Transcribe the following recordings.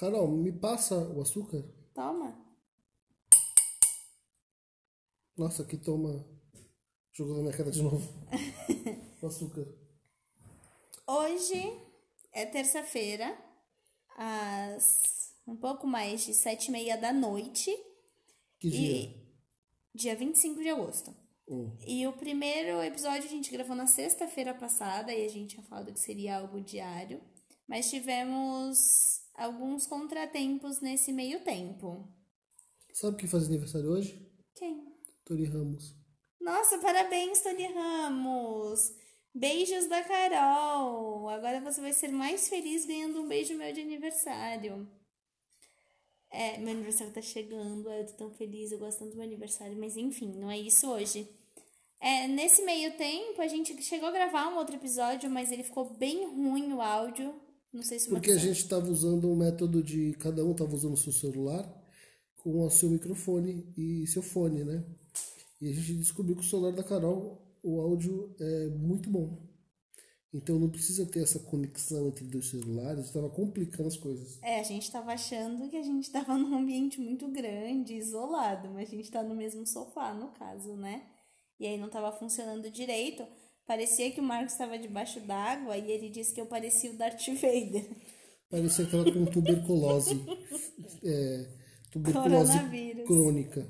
Carol, me passa o açúcar. Toma. Nossa, aqui toma. Jogou na minha cara de novo. o açúcar. Hoje é terça-feira, às um pouco mais de sete e meia da noite. Que dia? E dia 25 de agosto. Hum. E o primeiro episódio a gente gravou na sexta-feira passada e a gente tinha falado que seria algo diário. Mas tivemos alguns contratempos nesse meio tempo. Sabe quem faz aniversário hoje? Quem? Tori Ramos. Nossa, parabéns, Tony Ramos! Beijos da Carol! Agora você vai ser mais feliz ganhando um beijo meu de aniversário. É, meu aniversário tá chegando, eu tô tão feliz, eu gosto tanto do meu aniversário, mas enfim, não é isso hoje. É, nesse meio tempo, a gente chegou a gravar um outro episódio, mas ele ficou bem ruim o áudio. Não sei se Porque a gente estava usando o método de cada um estava usando o seu celular com o seu microfone e seu fone, né? E a gente descobriu que o celular da Carol, o áudio é muito bom. Então não precisa ter essa conexão entre dois celulares, estava complicando as coisas. É, a gente tava achando que a gente tava num ambiente muito grande, isolado, mas a gente tá no mesmo sofá, no caso, né? E aí não tava funcionando direito. Parecia que o Marcos estava debaixo d'água e ele disse que eu parecia o Darth Vader. Parecia que estava com tuberculose. é, tuberculose crônica.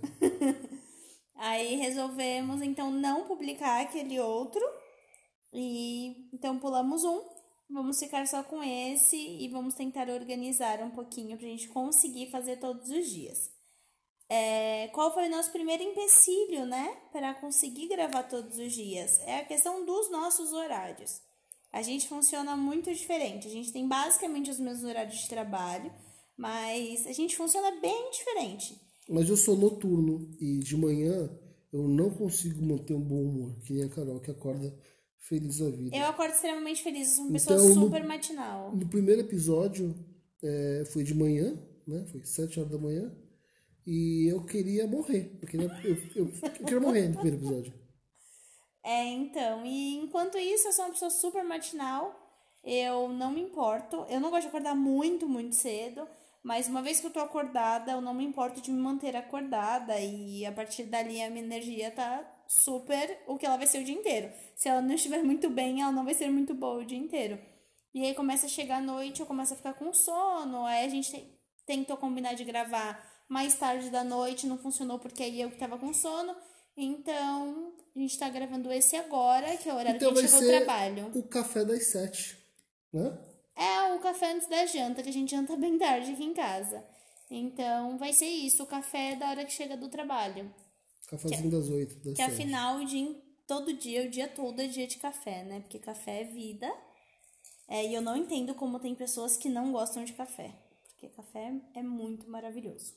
Aí resolvemos então não publicar aquele outro. E então pulamos um. Vamos ficar só com esse e vamos tentar organizar um pouquinho pra gente conseguir fazer todos os dias. É, qual foi o nosso primeiro empecilho, né? Para conseguir gravar todos os dias? É a questão dos nossos horários. A gente funciona muito diferente. A gente tem basicamente os mesmos horários de trabalho, mas a gente funciona bem diferente. Mas eu sou noturno e de manhã eu não consigo manter um bom humor, que nem a Carol que acorda feliz da vida. Eu acordo extremamente feliz, eu sou uma pessoa Então, no- super matinal. No primeiro episódio é, foi de manhã, né? Foi sete horas da manhã. E eu queria morrer. Eu queria, eu, eu- eu queria morrer no primeiro episódio. É, então, e enquanto isso, eu sou uma pessoa super matinal, eu não me importo, eu não gosto de acordar muito, muito cedo, mas uma vez que eu tô acordada, eu não me importo de me manter acordada e a partir dali a minha energia tá super o que ela vai ser o dia inteiro. Se ela não estiver muito bem, ela não vai ser muito boa o dia inteiro. E aí começa a chegar a noite, eu começo a ficar com sono, aí a gente te- tentou combinar de gravar mais tarde da noite, não funcionou porque aí eu que tava com sono. Então, a gente tá gravando esse agora, que é o horário Então que a gente chegou ao trabalho. o café das sete. Né? É o café antes da janta, que a gente janta bem tarde aqui em casa. Então, vai ser isso, o café da hora que chega do trabalho. Cafézinho das oito, das Que sete. afinal, o dia, todo dia, o dia todo é dia de café, né? Porque café é vida. É, e eu não entendo como tem pessoas que não gostam de café. Porque café é muito maravilhoso.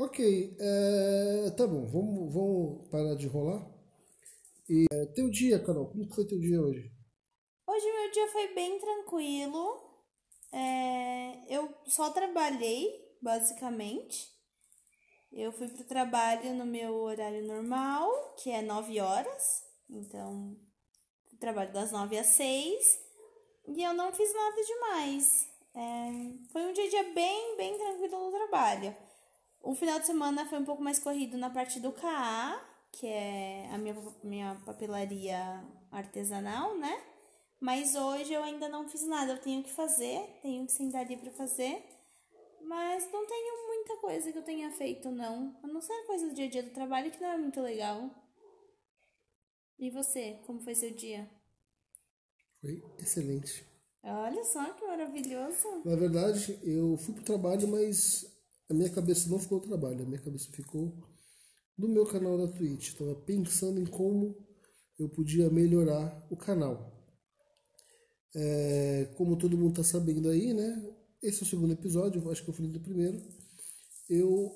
Ok, é, tá bom, vamos, vamos parar de enrolar. E é, teu dia, Carol, como foi teu dia hoje? Hoje meu dia foi bem tranquilo. É, eu só trabalhei, basicamente. Eu fui pro trabalho no meu horário normal, que é 9 horas. Então, trabalho das 9 às 6. E eu não fiz nada demais. É, foi um dia dia bem, bem tranquilo no trabalho. O final de semana foi um pouco mais corrido na parte do CAA, que é a minha, minha papelaria artesanal, né? Mas hoje eu ainda não fiz nada. Eu tenho que fazer, tenho que sentar ali pra fazer. Mas não tenho muita coisa que eu tenha feito, não. A não ser coisa do dia a dia do trabalho que não é muito legal. E você, como foi seu dia? Foi excelente. Olha só que maravilhoso. Na verdade, eu fui pro trabalho, mas a minha cabeça não ficou no trabalho, a minha cabeça ficou no meu canal da Twitch. Estava pensando em como eu podia melhorar o canal. É, como todo mundo está sabendo aí, né? Esse é o segundo episódio, acho que eu falei do primeiro. Eu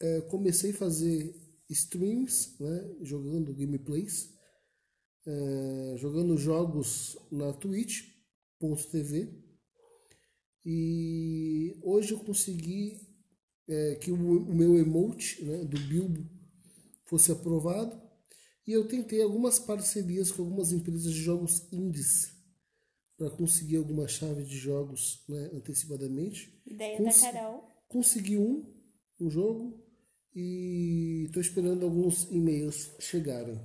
é, comecei a fazer streams, né? Jogando gameplays, é, jogando jogos na Twitch.tv. E hoje eu consegui é, que o, o meu emote né, do Bilbo fosse aprovado. E eu tentei algumas parcerias com algumas empresas de jogos indies para conseguir alguma chave de jogos né, antecipadamente. Ideia Cons- da Carol. Consegui um, um jogo, e estou esperando alguns e-mails chegarem.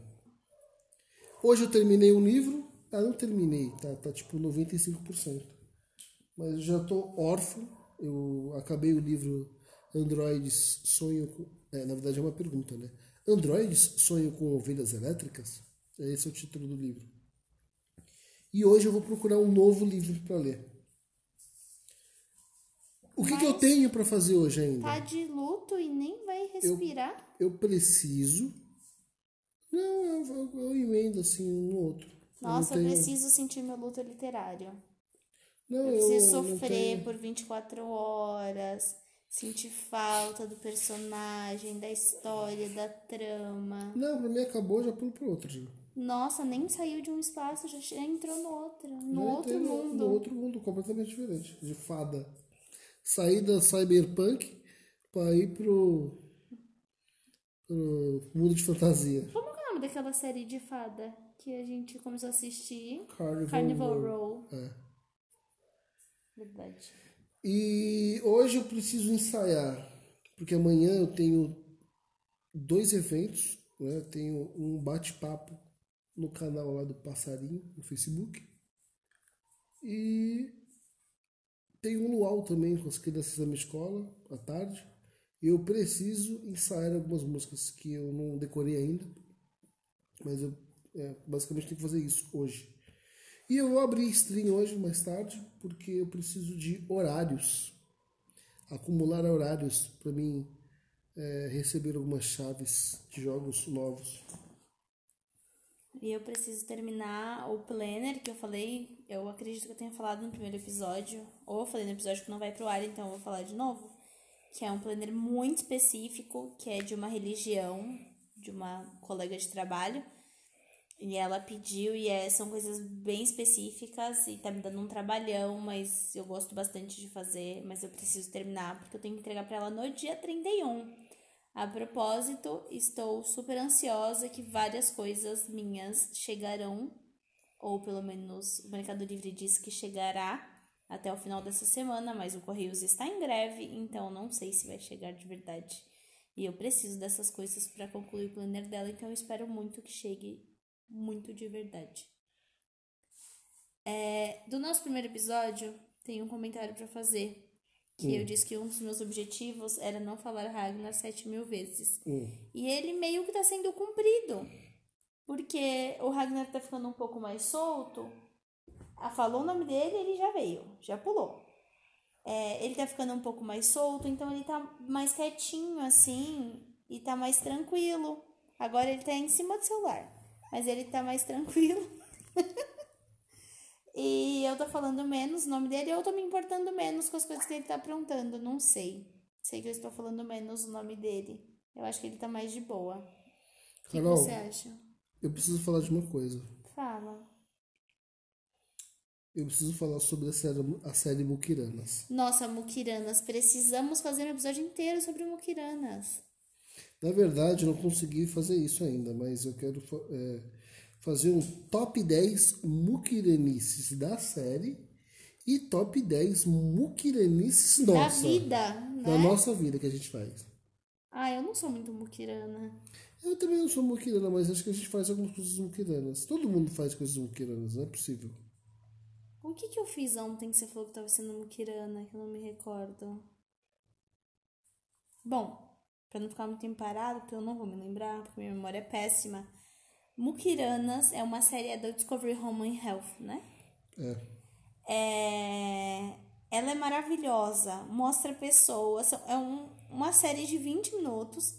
Hoje eu terminei um livro. Ah, não terminei, tá, tá tipo 95%. Mas eu já estou órfão. Eu acabei o livro Androids Sonho com. É, na verdade é uma pergunta, né? Androids Sonho com Ovelhas Elétricas? Esse é o título do livro. E hoje eu vou procurar um novo livro para ler. O que, que eu tenho para fazer hoje ainda? Tá de luto e nem vai respirar. eu preciso. Não, eu, eu, eu emendo assim um no outro. Nossa, eu eu tenho- preciso sentir meu luto literário. Não, Eu preciso sofrer tenho- por 24 horas, sentir falta do personagem, da história, da trama. Não, pra mim acabou, já pulo pro outro. Já. Nossa, nem saiu de um espaço, já entrou no outro, no Não, outro mundo. No outro mundo completamente diferente. De fada. Saí da cyberpunk pra ir pro. pro mundo de fantasia. Como que é o nome daquela série de fada que a gente começou a assistir? Carnival, Carnival Row. Row. É. Verdade. E hoje eu preciso ensaiar, porque amanhã eu tenho dois eventos, né? Eu tenho um bate-papo no canal lá do Passarinho, no Facebook. E tem um luau também com as crianças da minha escola, à tarde. Eu preciso ensaiar algumas músicas que eu não decorei ainda. Mas eu é, basicamente tenho que fazer isso hoje. E eu vou abrir stream hoje, mais tarde, porque eu preciso de horários. Acumular horários para mim é, receber algumas chaves de jogos novos. E eu preciso terminar o planner que eu falei. Eu acredito que eu tenha falado no primeiro episódio. Ou eu falei no episódio que não vai pro ar, então eu vou falar de novo. Que é um planner muito específico, que é de uma religião, de uma colega de trabalho. E ela pediu, e é, são coisas bem específicas, e tá me dando um trabalhão, mas eu gosto bastante de fazer, mas eu preciso terminar, porque eu tenho que entregar pra ela no dia 31. A propósito, estou super ansiosa que várias coisas minhas chegarão, ou pelo menos o Mercado Livre diz que chegará até o final dessa semana, mas o Correios está em greve, então não sei se vai chegar de verdade. E eu preciso dessas coisas para concluir o planner dela, então eu espero muito que chegue muito de verdade. É, do nosso primeiro episódio, tem um comentário para fazer. Que eu disse que um dos meus objetivos era não falar Ragnar sete mil vezes. Hum. E ele meio que tá sendo cumprido. Porque o Ragnar tá ficando um pouco mais solto. Ah, falou o nome dele, ele já veio, já pulou. É, ele tá ficando um pouco mais solto, então ele tá mais quietinho assim e tá mais tranquilo. Agora ele tá em cima do celular, mas ele tá mais tranquilo. e eu tô falando menos o nome dele, ou eu tô me importando menos com as coisas que ele tá aprontando, não sei. Sei que eu estou falando menos o nome dele. Eu acho que ele tá mais de boa. O que, que Carol. você acha? Eu preciso falar de uma coisa. Fala. Eu preciso falar sobre a série, a série Mukiranas. Nossa, Mukiranas, precisamos fazer um episódio inteiro sobre Mukiranas. Na verdade, eu não consegui fazer isso ainda, mas eu quero é, fazer um top 10 mukiranices da série e top 10 mukiranices Da nossa. vida, Da né? nossa vida que a gente faz. Ah, eu não sou muito Mukirana. Eu também não sou mukirana, mas acho que a gente faz algumas coisas mukiranas. Todo mundo faz coisas mukiranas, não é possível. O que que eu fiz ontem que você falou que tava sendo Mukirana, que eu não me recordo? Bom, pra não ficar muito tempo parado, porque eu não vou me lembrar, porque minha memória é péssima. Mukiranas é uma série da Discovery Home and Health, né? É. É, ela é maravilhosa, mostra pessoas, é um, uma série de 20 minutos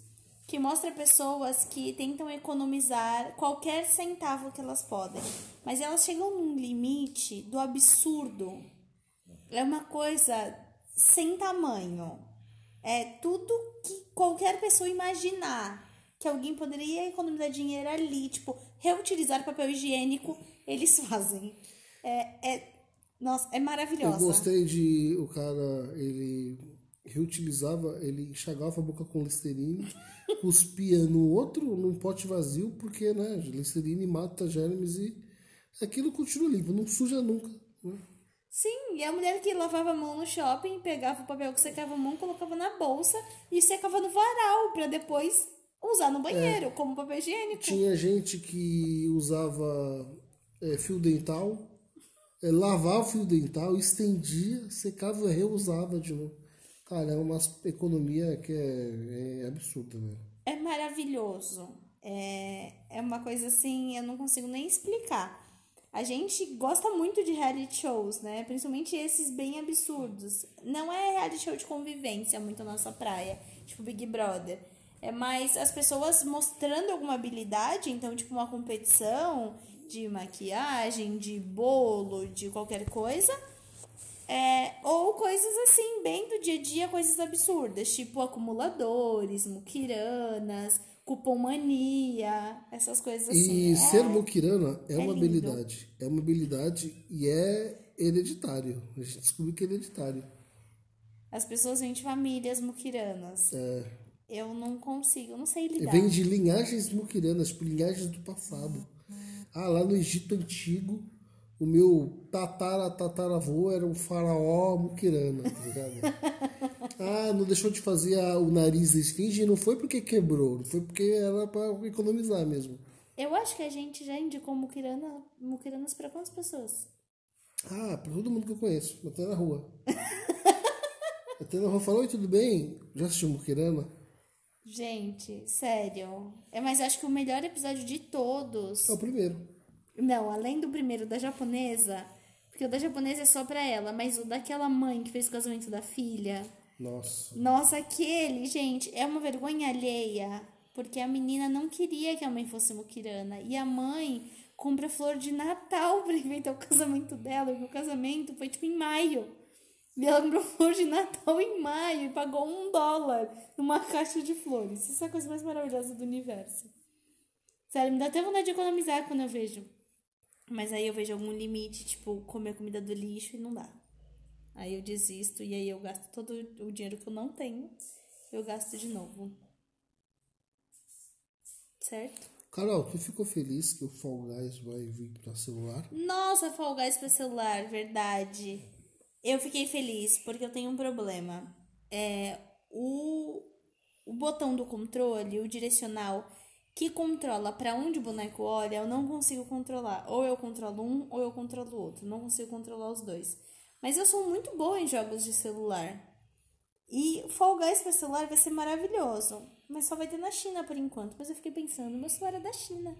que mostra pessoas que tentam economizar qualquer centavo que elas podem, mas elas chegam num limite do absurdo. É uma coisa sem tamanho. É tudo que qualquer pessoa imaginar que alguém poderia economizar dinheiro ali, tipo, reutilizar papel higiênico, eles fazem. É, é nossa, é Eu maravilhosa. gostei de o cara, ele reutilizava, ele enxagava a boca com Listerine, cuspia no outro, num pote vazio, porque, né, Listerine mata germes e aquilo continua limpo, não suja nunca, Sim, e a mulher que lavava a mão no shopping, pegava o papel que secava a mão, colocava na bolsa e secava no varal para depois usar no banheiro como papel higiênico. Tinha gente que usava é, fio dental, é, lavava o fio dental, estendia, secava e reusava de novo. Cara, é uma economia que é, é absurda, né? É maravilhoso. É, é uma coisa assim, eu não consigo nem explicar. A gente gosta muito de reality shows, né? Principalmente esses bem absurdos. Não é reality show de convivência muito a nossa praia, tipo Big Brother. É mais as pessoas mostrando alguma habilidade, então, tipo, uma competição de maquiagem, de bolo, de qualquer coisa. É, ou coisas assim, bem do dia a dia, coisas absurdas, tipo acumuladores, muquiranas, cupom mania, essas coisas assim. E é, ser muquirana é, uma lindo. habilidade. É uma habilidade e é hereditário. A gente descobriu que é hereditário. As pessoas vêm de famílias muquiranas. É, Eu não consigo, eu não sei lidar. vem de linhagens muquiranas, tipo, linhagens do passado. Ah, lá no Egito Antigo, o meu tatara tataravô era um faraó muquirana, tá ligado? ah, não deixou de fazer a- o nariz da esfinge, não foi porque quebrou, foi porque era para economizar mesmo. Eu acho que a gente já indicou muquirana, muquiranas pra quantas pessoas? Ah, pra todo mundo que eu conheço, até na rua. até na rua falou, oi, tudo bem? Já assistiu Muquirana? Gente, sério. É, mas eu acho que o melhor episódio de todos. É o primeiro. Não, além do primeiro da japonesa, porque o da japonesa é só pra ela, mas o daquela mãe que fez o casamento da filha. Nossa. Nossa, aquele, gente, é uma vergonha alheia, porque a menina não queria que a mãe fosse muquirana e a mãe compra flor de Natal pra inventar o casamento dela, porque o casamento foi tipo em maio. E ela comprou flor de Natal em maio e pagou um dólar numa caixa de flores. Isso é a coisa mais maravilhosa do universo. Sério, me dá até vontade de economizar quando eu vejo. Mas aí eu vejo algum limite, tipo, comer comida do lixo e não dá. Aí eu desisto e aí eu gasto todo o dinheiro que eu não tenho, eu gasto de novo. Certo? Carol, tu ficou feliz que o Fall Guys vai vir pra celular? Nossa, Fall Guys pra celular, verdade. Eu fiquei feliz porque eu tenho um problema. É o, o botão do controle, o direcional que controla pra onde o boneco olha, eu não consigo controlar. Ou eu controlo um ou eu controlo o outro. Não consigo controlar os dois. Mas eu sou muito boa em jogos de celular. E Fall Guys pra celular vai ser maravilhoso. Mas só vai ter na China por enquanto. Mas eu fiquei pensando, meu celular é da China.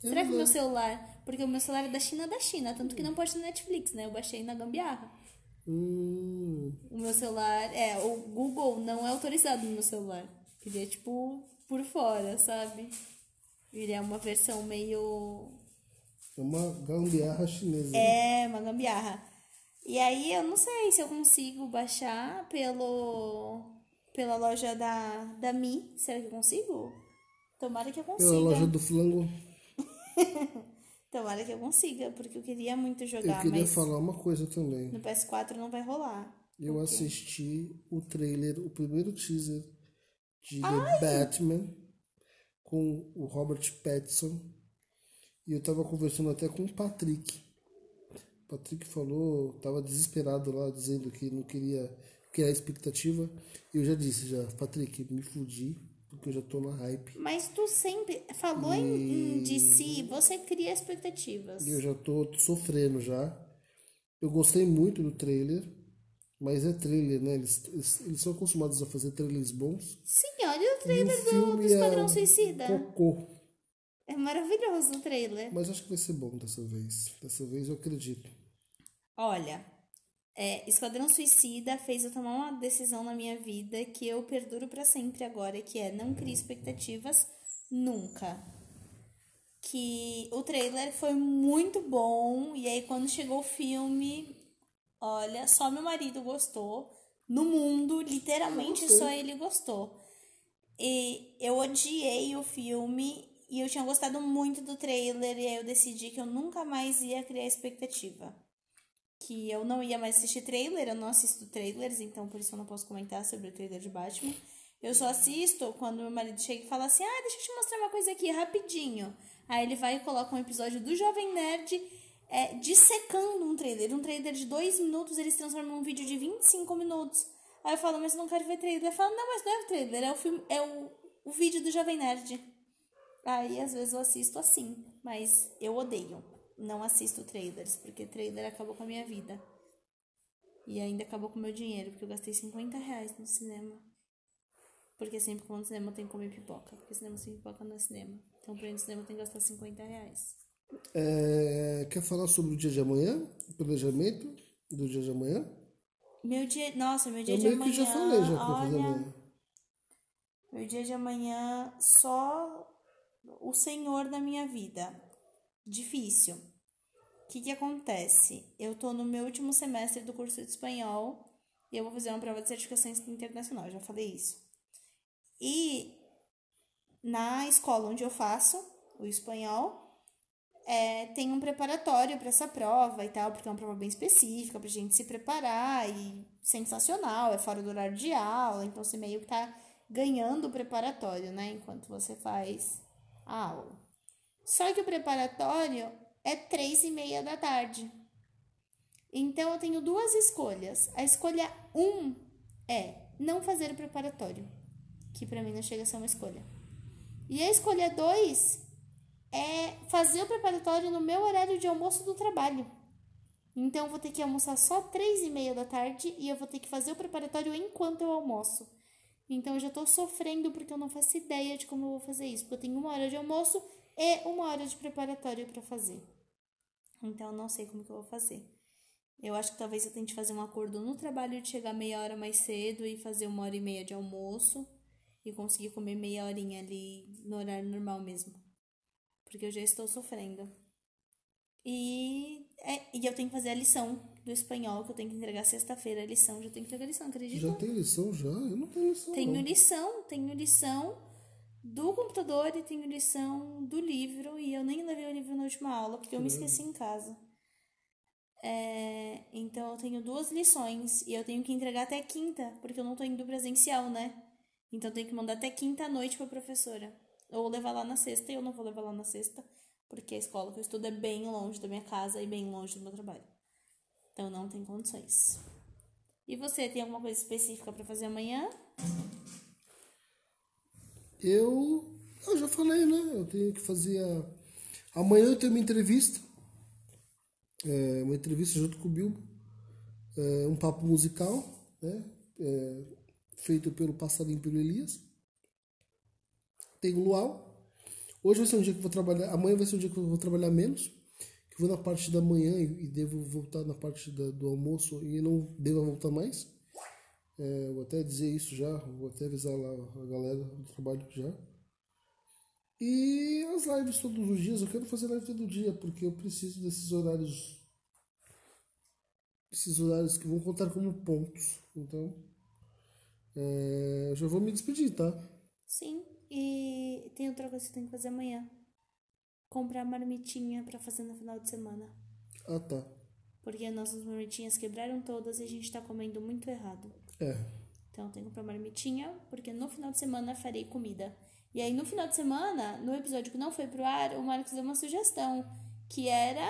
Será que o meu celular. Porque o meu celular é da China da China, tanto que não pode ter Netflix, né? Eu baixei na gambiarra. Hum, O meu celular. É, o Google não é autorizado no meu celular. Ele é tipo por fora, sabe? Ele é uma versão meio. é uma gambiarra chinesa. É, uma gambiarra. E aí eu não sei se eu consigo baixar pelo. pela loja da, da Mi. Será que eu consigo? Tomara que eu consiga. Pela loja do flango. Tomara que eu consiga, porque eu queria muito Eu jogar, queria mas falar uma coisa também. no PS4 não vai rolar. Eu assisti o trailer, o primeiro teaser de The Batman com o Robert Pattinson. E eu tava conversando até com o Patrick. Patrick falou, tava desesperado lá, dizendo que não queria criar expectativa. E eu já disse, já, Patrick, me fudi, porque eu já tô na hype. Mas tu sempre falou em, em de si, você cria expectativas. E eu já tô sofrendo já. Eu gostei muito do trailer, mas é trailer, né? Eles, eles, eles são acostumados a fazer trailers bons. Sim, olha o E trailer o do, do Esquadrão é Suicida. Cocô. É maravilhoso o trailer. Mas acho que vai ser bom dessa vez. Dessa vez eu acredito. Olha, é, Esquadrão Suicida fez eu tomar uma decisão na minha vida que eu perduro pra sempre agora, que é não crie expectativas nunca. Que o trailer foi muito bom e aí quando chegou o filme, olha, só meu marido gostou. No mundo, literalmente só ele gostou. E eu odiei o filme e eu tinha gostado muito do trailer e aí eu decidi que eu nunca mais ia criar expectativa que eu não ia mais assistir trailer, eu não assisto trailers, então por isso eu não posso comentar sobre o trailer de Batman. Eu só assisto quando meu marido chega e fala assim: ah, deixa eu te mostrar uma coisa aqui rapidinho. Aí ele vai e coloca um episódio do Jovem Nerd é, dissecando um trailer. Um trailer de dois minutos, eles transformam num vídeo de 25 minutos. Aí eu falo, mas eu não quero ver trailer. Ele fala, não, mas não é o trailer, é o, filme, é o, o vídeo do Jovem Nerd. Aí às vezes eu assisto assim, mas eu odeio. Não assisto trailers, porque trailer acabou com a minha vida. E ainda acabou com o meu dinheiro, porque eu gastei 50 reais no cinema. Porque sempre que vou no cinema eu tenho que comer pipoca. Porque cinema sem pipoca não é cinema. Então pra ir no cinema eu tenho que gastar 50 reais. É, quer falar sobre o dia de amanhã? O planejamento do dia de amanhã? Meu dia. Nossa, meu dia Eu de amanhã. que já falei já pra olha, amanhã. Meu dia de amanhã, só o Senhor da minha vida. Difícil. O que, que acontece? Eu tô no meu último semestre do curso de espanhol e eu vou fazer uma prova de certificação internacional, já falei isso. E na escola onde eu faço o espanhol, é, tem um preparatório para essa prova e tal, porque é uma prova bem específica pra gente se preparar e sensacional, é fora do horário de aula, então você meio que tá ganhando o preparatório, né, enquanto você faz a aula. Só que o preparatório é três e meia da tarde. Então eu tenho duas escolhas. A escolha um é não fazer o preparatório, que para mim não chega a ser uma escolha. E a escolha dois é fazer o preparatório no meu horário de almoço do trabalho. Então eu vou ter que almoçar só três e meia da tarde e eu vou ter que fazer o preparatório enquanto eu almoço. Então eu já tô sofrendo porque eu não faço ideia de como eu vou fazer isso. Porque eu tenho uma hora de almoço e uma hora de preparatório para fazer. Então eu não sei como que eu vou fazer. Eu acho que talvez eu tente fazer um acordo no trabalho de chegar meia hora mais cedo e fazer uma hora e meia de almoço e conseguir comer meia horinha ali no horário normal mesmo. Porque eu já estou sofrendo. E, é, e eu tenho que fazer a lição do espanhol, que eu tenho que entregar sexta-feira a lição. Já tenho que entregar a lição, acredita? Já tem lição já? Eu não tenho lição. Tenho não. lição, tenho lição do computador e tenho lição do livro. E eu nem levei o livro na última aula, porque eu me esqueci em casa. É, então eu tenho duas lições e eu tenho que entregar até quinta, porque eu não tô indo presencial, né? Então eu tenho que mandar até quinta à noite pra professora. Ou levar lá na sexta, e eu não vou levar lá na sexta, porque a escola que eu estudo é bem longe da minha casa e bem longe do meu trabalho. Então não tem condições. E você tem alguma coisa específica para fazer amanhã? Eu, eu já falei, né? Eu tenho que fazer a... Amanhã eu tenho uma entrevista. É, uma entrevista junto com o Bilbo. É, um papo musical, né? É, feito pelo Passarinho pelo Elias. Tem o Luau. Hoje vai ser um dia que eu vou trabalhar. Amanhã vai ser um dia que eu vou trabalhar menos. Que vou na parte da manhã e, e devo voltar na parte da, do almoço e não devo voltar mais. É, vou até dizer isso já, vou até avisar lá a galera do trabalho já. E as lives todos os dias, eu quero fazer live todo dia, porque eu preciso desses horários. Esses horários que vão contar como pontos. Então, é, eu já vou me despedir, tá? Sim. E tem outra coisa que eu tenho que fazer amanhã. Comprar marmitinha para fazer no final de semana. Ah, tá. Porque nossas marmitinhas quebraram todas e a gente tá comendo muito errado. É. Então tenho que comprar marmitinha, porque no final de semana farei comida. E aí no final de semana, no episódio que não foi pro ar, o Marcos deu uma sugestão, que era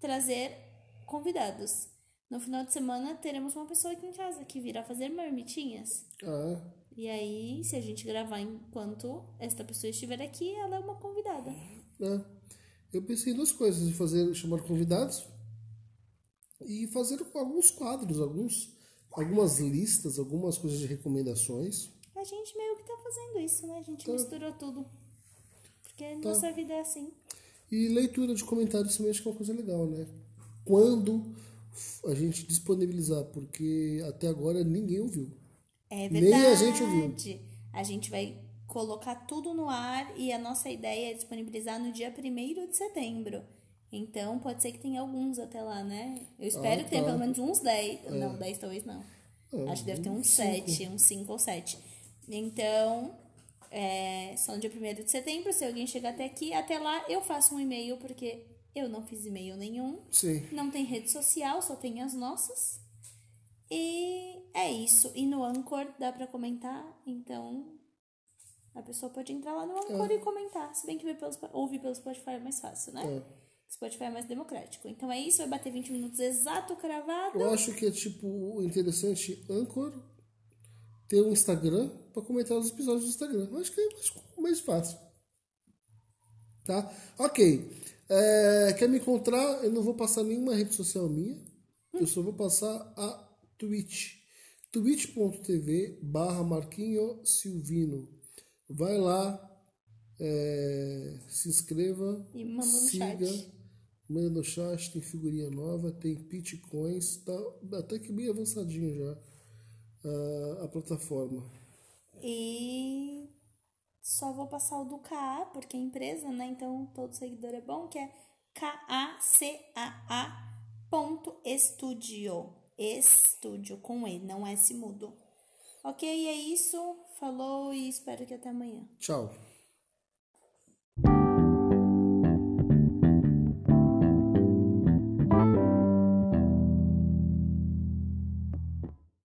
trazer convidados. No final de semana teremos uma pessoa aqui em casa que virá fazer marmitinhas. Ah, E aí, se a gente gravar enquanto esta pessoa estiver aqui, ela é uma convidada. é. Eu pensei em duas coisas, em fazer, chamar convidados e fazer alguns quadros, alguns, algumas listas, algumas coisas de recomendações. A gente meio que tá fazendo isso, né? A gente Tá. misturou tudo. Porque nossa vida é assim. E leitura de comentários também acho que é uma coisa legal, né? Quando a gente disponibilizar, porque até agora ninguém ouviu. É Nem verdade. a gente ouviu. A gente vai colocar tudo no ar e a nossa ideia é disponibilizar no dia 1 de setembro. Então, pode ser que tenha alguns até lá, né? Eu espero Ah, tá. pelo menos uns 10. Não, 10 talvez não. É, Acho que deve ter uns uns cinco. 7, uns 5 ou 7. Então, é, só no dia 1 de setembro, se alguém chegar até aqui, até lá eu faço um e-mail, porque eu não fiz e-mail nenhum. Sim. Não tem rede social, só tem as nossas. E é isso. E no Anchor dá pra comentar, então a pessoa pode entrar lá no Anchor e comentar. Se bem que ouvir pelo Spotify é mais fácil, né? É. Spotify é mais democrático. Então é isso, vai bater 20 minutos exato cravado. Eu acho que é tipo interessante Anchor ter um Instagram para comentar os episódios do Instagram. Eu acho que é mais, mais fácil. Tá? Ok. É, quer me encontrar? Eu não vou passar nenhuma rede social minha. Eu só vou passar a Twitch. twitch.tv barra Marquinho Silvino. Vai lá, é, se inscreva, E siga, chat. Manda no chat, tem figurinha nova, tem bitcoins, tá até que bem avançadinho já ah, a plataforma. E só vou passar o do KA, porque é empresa, né? Então todo seguidor é bom, que é K-A-C-A-A ponto estúdio. Estúdio com E, não S mudo. Ok, é isso. Falou e espero que até amanhã. Tchau.